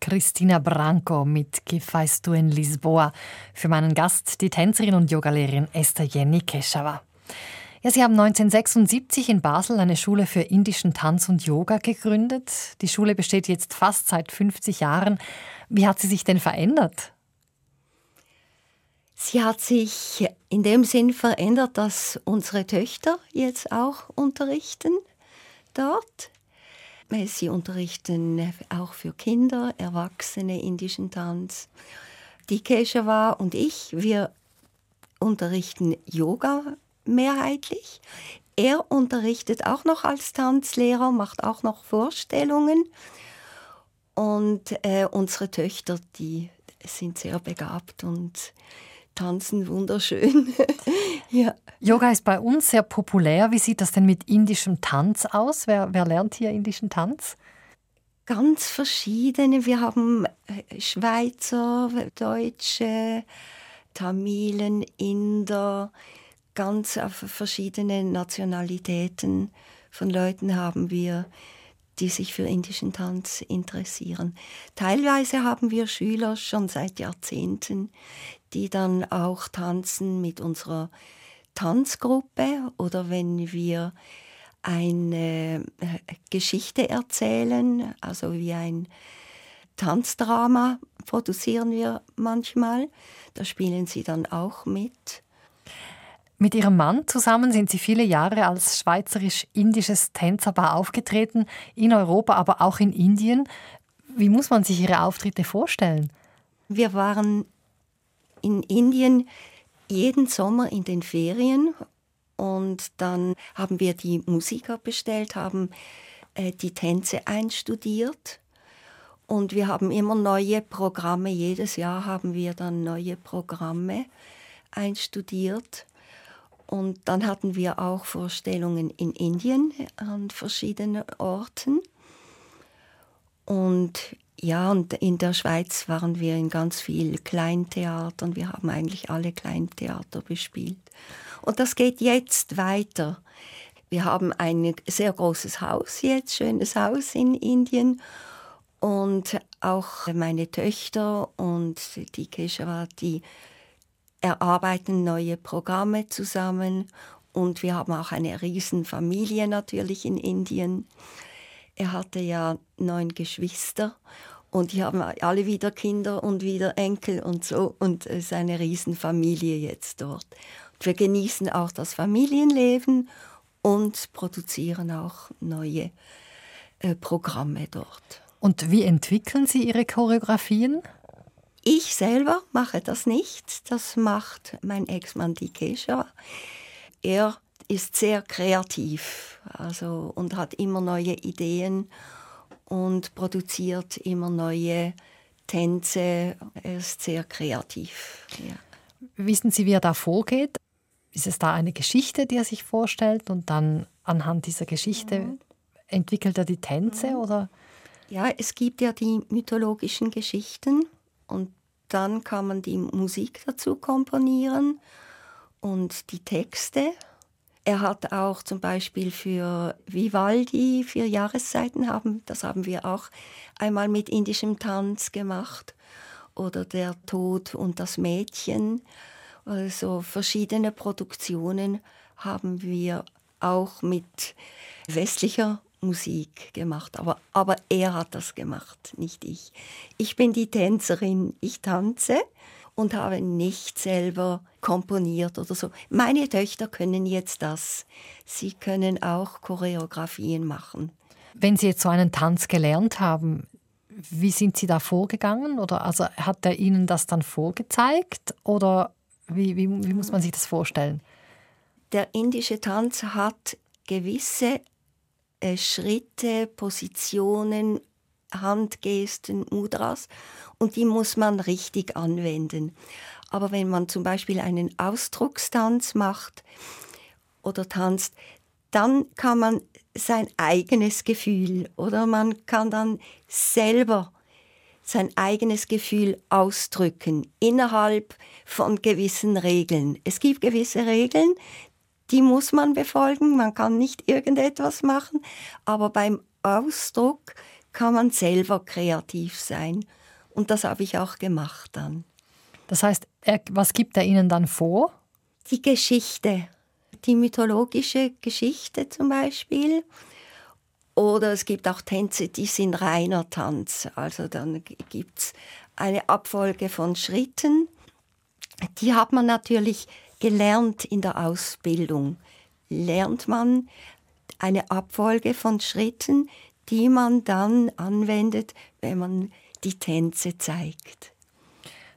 Christina Branco mit Gefeist du in Lisboa. Für meinen Gast die Tänzerin und Yogalehrerin Esther Jenny Keshawa. Ja, Sie haben 1976 in Basel eine Schule für indischen Tanz und Yoga gegründet. Die Schule besteht jetzt fast seit 50 Jahren. Wie hat sie sich denn verändert? Sie hat sich in dem Sinn verändert, dass unsere Töchter jetzt auch unterrichten dort. Sie unterrichten auch für Kinder, Erwachsene indischen Tanz. Die Keshava und ich, wir unterrichten Yoga mehrheitlich. Er unterrichtet auch noch als Tanzlehrer, macht auch noch Vorstellungen. Und äh, unsere Töchter, die sind sehr begabt und tanzen wunderschön. (laughs) ja. Yoga ist bei uns sehr populär. Wie sieht das denn mit indischem Tanz aus? Wer, wer lernt hier indischen Tanz? Ganz verschiedene. Wir haben äh, Schweizer, Deutsche, Tamilen, Inder, ganz verschiedene Nationalitäten von Leuten haben wir, die sich für indischen Tanz interessieren. Teilweise haben wir Schüler schon seit Jahrzehnten, die dann auch tanzen mit unserer Tanzgruppe oder wenn wir eine äh, Geschichte erzählen, also wie ein Tanzdrama produzieren wir manchmal. Da spielen sie dann auch mit. Mit ihrem Mann zusammen sind sie viele Jahre als schweizerisch-indisches Tänzerpaar aufgetreten, in Europa, aber auch in Indien. Wie muss man sich ihre Auftritte vorstellen? Wir waren in Indien jeden Sommer in den Ferien und dann haben wir die Musiker bestellt, haben äh, die Tänze einstudiert und wir haben immer neue Programme. Jedes Jahr haben wir dann neue Programme einstudiert. Und dann hatten wir auch Vorstellungen in Indien an verschiedenen Orten. Und ja, und in der Schweiz waren wir in ganz vielen Kleintheatern. Wir haben eigentlich alle Kleintheater bespielt. Und das geht jetzt weiter. Wir haben ein sehr großes Haus jetzt, schönes Haus in Indien. Und auch meine Töchter und die Keshava, die erarbeiten neue Programme zusammen. Und wir haben auch eine Riesenfamilie natürlich in Indien. Er hatte ja neun Geschwister und die haben alle wieder Kinder und wieder Enkel und so. Und es ist eine Riesenfamilie jetzt dort. Und wir genießen auch das Familienleben und produzieren auch neue äh, Programme dort. Und wie entwickeln Sie Ihre Choreografien? Ich selber mache das nicht. Das macht mein Ex-Mann Dikesha. Er ist sehr kreativ also, und hat immer neue Ideen und produziert immer neue Tänze. Er ist sehr kreativ. Ja. Wissen Sie, wie er da vorgeht? Ist es da eine Geschichte, die er sich vorstellt und dann anhand dieser Geschichte mhm. entwickelt er die Tänze mhm. oder? Ja, es gibt ja die mythologischen Geschichten und dann kann man die Musik dazu komponieren und die Texte. Er hat auch zum Beispiel für Vivaldi vier Jahreszeiten haben, das haben wir auch einmal mit indischem Tanz gemacht. Oder Der Tod und das Mädchen. Also verschiedene Produktionen haben wir auch mit westlicher Musik gemacht. Aber, aber er hat das gemacht, nicht ich. Ich bin die Tänzerin, ich tanze und habe nicht selber komponiert oder so. Meine Töchter können jetzt das. Sie können auch Choreografien machen. Wenn Sie jetzt so einen Tanz gelernt haben, wie sind Sie da vorgegangen? Oder also hat er Ihnen das dann vorgezeigt? Oder wie, wie, wie muss man sich das vorstellen? Der indische Tanz hat gewisse äh, Schritte, Positionen, Handgesten, Mudras und die muss man richtig anwenden. Aber wenn man zum Beispiel einen Ausdruckstanz macht oder tanzt, dann kann man sein eigenes Gefühl oder man kann dann selber sein eigenes Gefühl ausdrücken innerhalb von gewissen Regeln. Es gibt gewisse Regeln, die muss man befolgen, man kann nicht irgendetwas machen, aber beim Ausdruck kann man selber kreativ sein. Und das habe ich auch gemacht dann. Das heißt, was gibt er Ihnen dann vor? Die Geschichte, die mythologische Geschichte zum Beispiel. Oder es gibt auch Tänze, die sind reiner Tanz. Also dann gibt es eine Abfolge von Schritten. Die hat man natürlich gelernt in der Ausbildung. Lernt man eine Abfolge von Schritten, die man dann anwendet, wenn man die Tänze zeigt.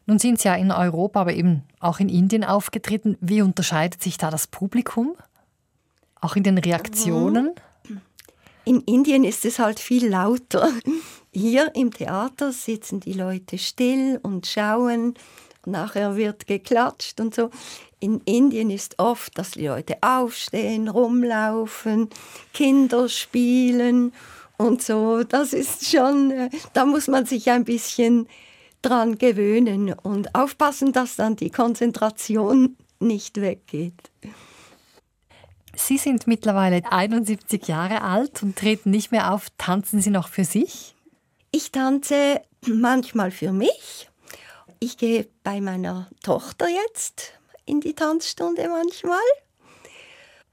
Nun sind Sie ja in Europa, aber eben auch in Indien aufgetreten. Wie unterscheidet sich da das Publikum? Auch in den Reaktionen? In Indien ist es halt viel lauter. Hier im Theater sitzen die Leute still und schauen. Nachher wird geklatscht und so. In Indien ist oft, dass die Leute aufstehen, rumlaufen, Kinder spielen und so. Das ist schon, äh, da muss man sich ein bisschen dran gewöhnen und aufpassen, dass dann die Konzentration nicht weggeht. Sie sind mittlerweile 71 Jahre alt und treten nicht mehr auf. Tanzen Sie noch für sich? Ich tanze manchmal für mich. Ich gehe bei meiner Tochter jetzt in die Tanzstunde manchmal.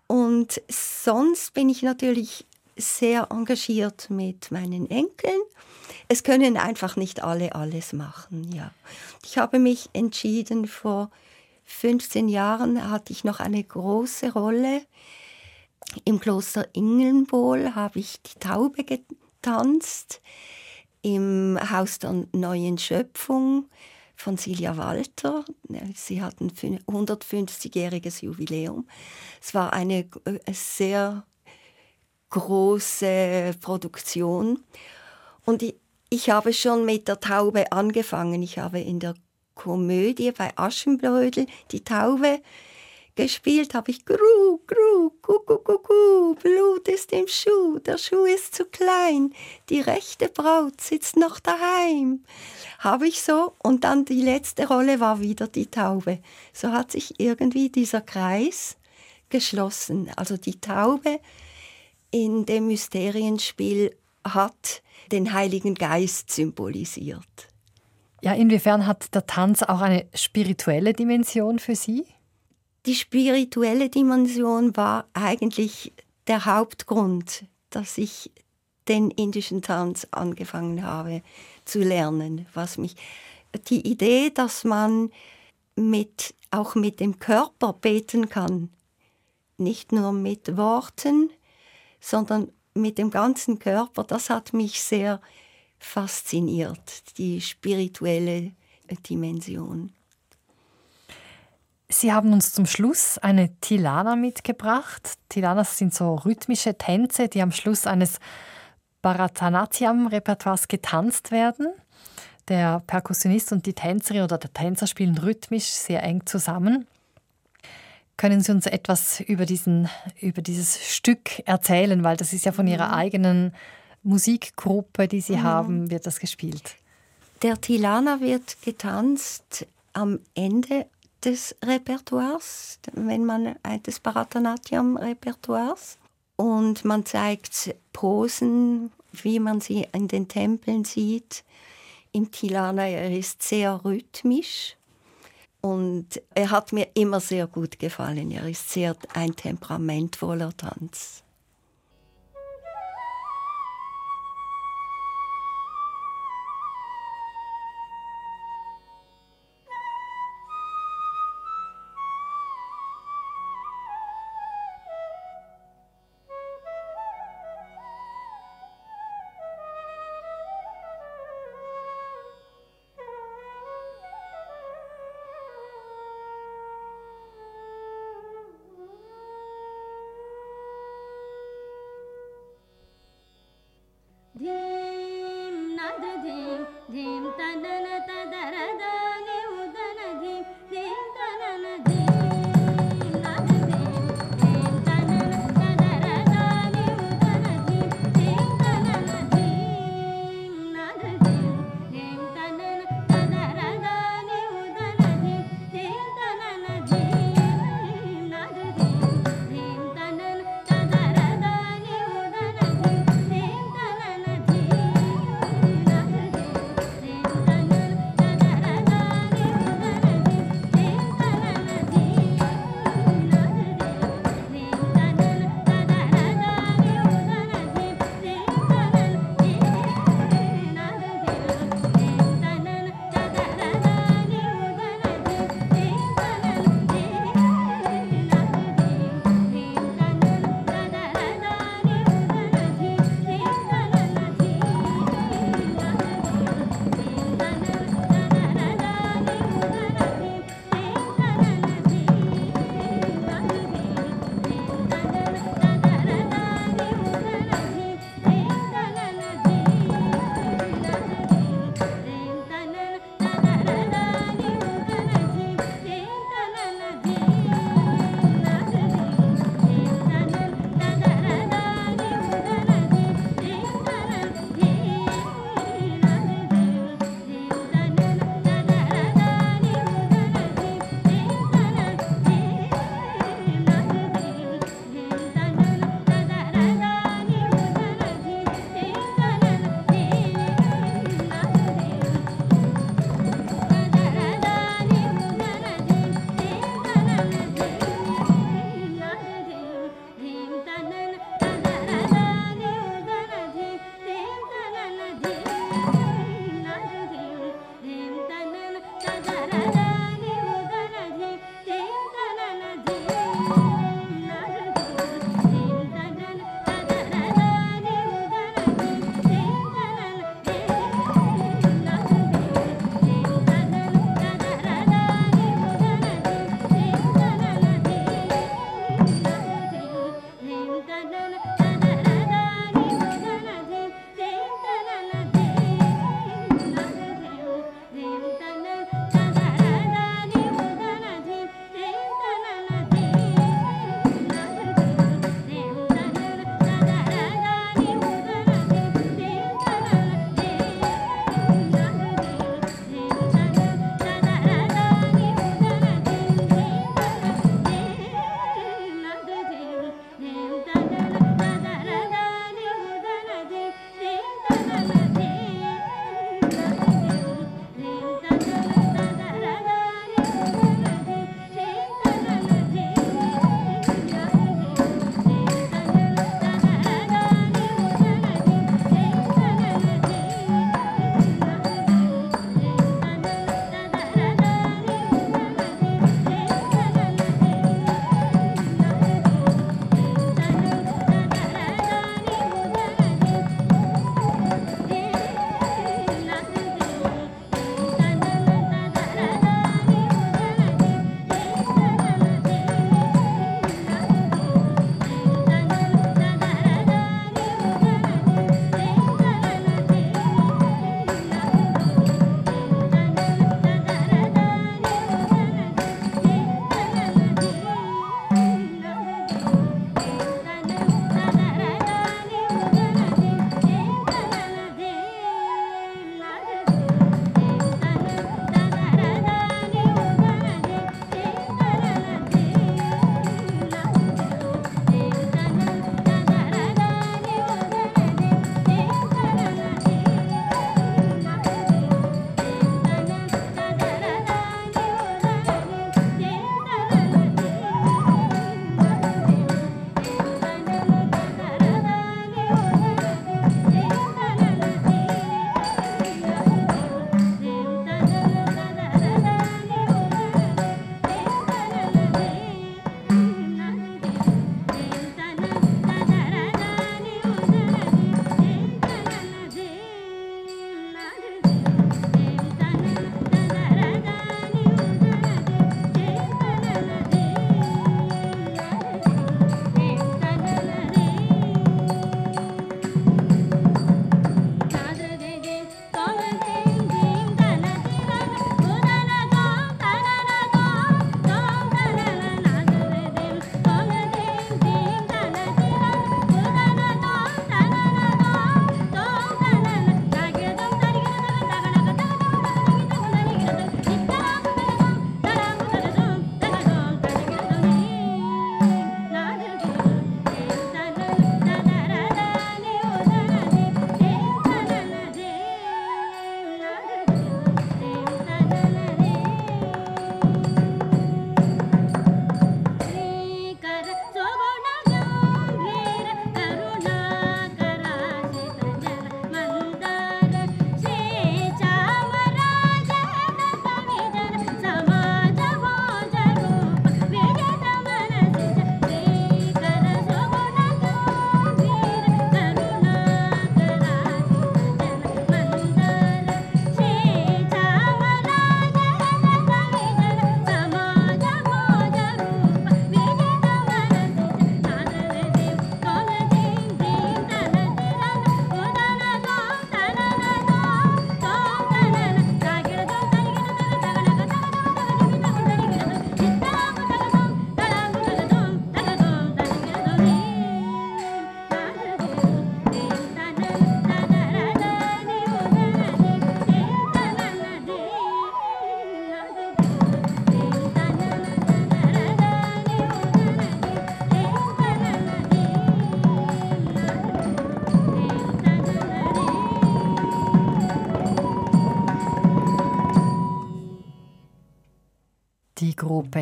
Und sonst bin ich natürlich sehr engagiert mit meinen Enkeln. Es können einfach nicht alle alles machen, ja. Ich habe mich entschieden, vor 15 Jahren hatte ich noch eine große Rolle. Im Kloster Ingelnbohl habe ich die Taube getanzt. Im Haus der Neuen Schöpfung von Silja Walter. Sie hatten 150-jähriges Jubiläum. Es war eine äh, sehr große Produktion. Und ich, ich habe schon mit der Taube angefangen. Ich habe in der Komödie bei Aschenbrödel die Taube gespielt, habe ich Gru, Gru, Gu, Gu, Blut ist im Schuh, der Schuh ist zu klein, die rechte Braut sitzt noch daheim. Habe ich so und dann die letzte Rolle war wieder die Taube. So hat sich irgendwie dieser Kreis geschlossen. Also die Taube in dem Mysterienspiel hat den Heiligen Geist symbolisiert. Ja, inwiefern hat der Tanz auch eine spirituelle Dimension für Sie? Die spirituelle Dimension war eigentlich der Hauptgrund, dass ich den indischen Tanz angefangen habe zu lernen, was mich die Idee, dass man mit auch mit dem Körper beten kann, nicht nur mit Worten, sondern mit dem ganzen Körper, das hat mich sehr fasziniert, die spirituelle Dimension. Sie haben uns zum Schluss eine Tilana mitgebracht. Tilanas sind so rhythmische Tänze, die am Schluss eines Bharatanatyam-Repertoires getanzt werden. Der Perkussionist und die Tänzerin oder der Tänzer spielen rhythmisch sehr eng zusammen. Können Sie uns etwas über, diesen, über dieses Stück erzählen? Weil das ist ja von Ihrer mhm. eigenen Musikgruppe, die Sie mhm. haben, wird das gespielt. Der Tilana wird getanzt am Ende des Repertoires, wenn man des Bharatanatyam-Repertoires. Und man zeigt Posen, wie man sie in den Tempeln sieht. Im Tilana er ist sehr rhythmisch und er hat mir immer sehr gut gefallen. Er ist sehr ein temperamentvoller Tanz.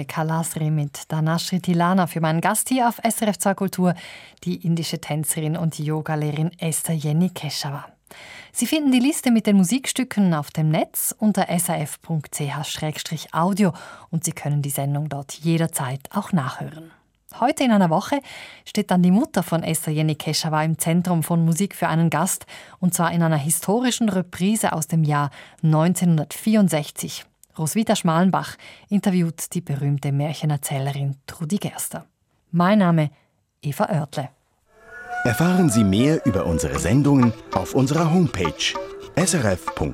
Kalasri mit Danashri Tilana für meinen Gast hier auf SRF 2 Kultur, die indische Tänzerin und Yogalehrerin Esther Jenny Keshawa. Sie finden die Liste mit den Musikstücken auf dem Netz unter srf.ch-audio und Sie können die Sendung dort jederzeit auch nachhören. Heute in einer Woche steht dann die Mutter von Esther Jenny Keshawa im Zentrum von Musik für einen Gast und zwar in einer historischen Reprise aus dem Jahr 1964. Roswitha Schmalenbach interviewt die berühmte Märchenerzählerin Trudi Gerster. Mein Name Eva Oertle. Erfahren Sie mehr über unsere Sendungen auf unserer Homepage srf.ch-kultur.